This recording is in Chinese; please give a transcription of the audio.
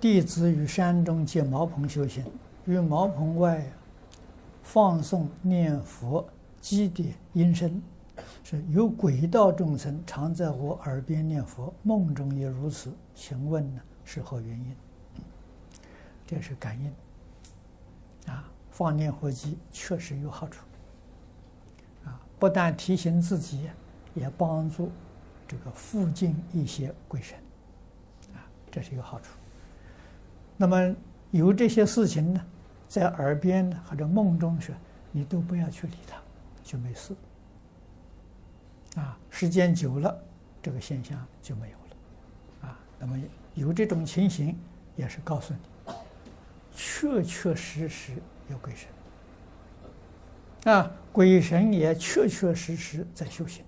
弟子于山中借茅棚修行，于茅棚外放诵念佛积点音声，是有鬼道众生常在我耳边念佛，梦中也如此。请问呢是何原因？这是感应啊，放念佛机确实有好处啊，不但提醒自己，也帮助这个附近一些鬼神啊，这是有好处。那么有这些事情呢，在耳边或者梦中说，你都不要去理它，就没事。啊，时间久了，这个现象就没有了。啊，那么有这种情形，也是告诉你。确确实实有鬼神，啊，鬼神也确确实实在修行。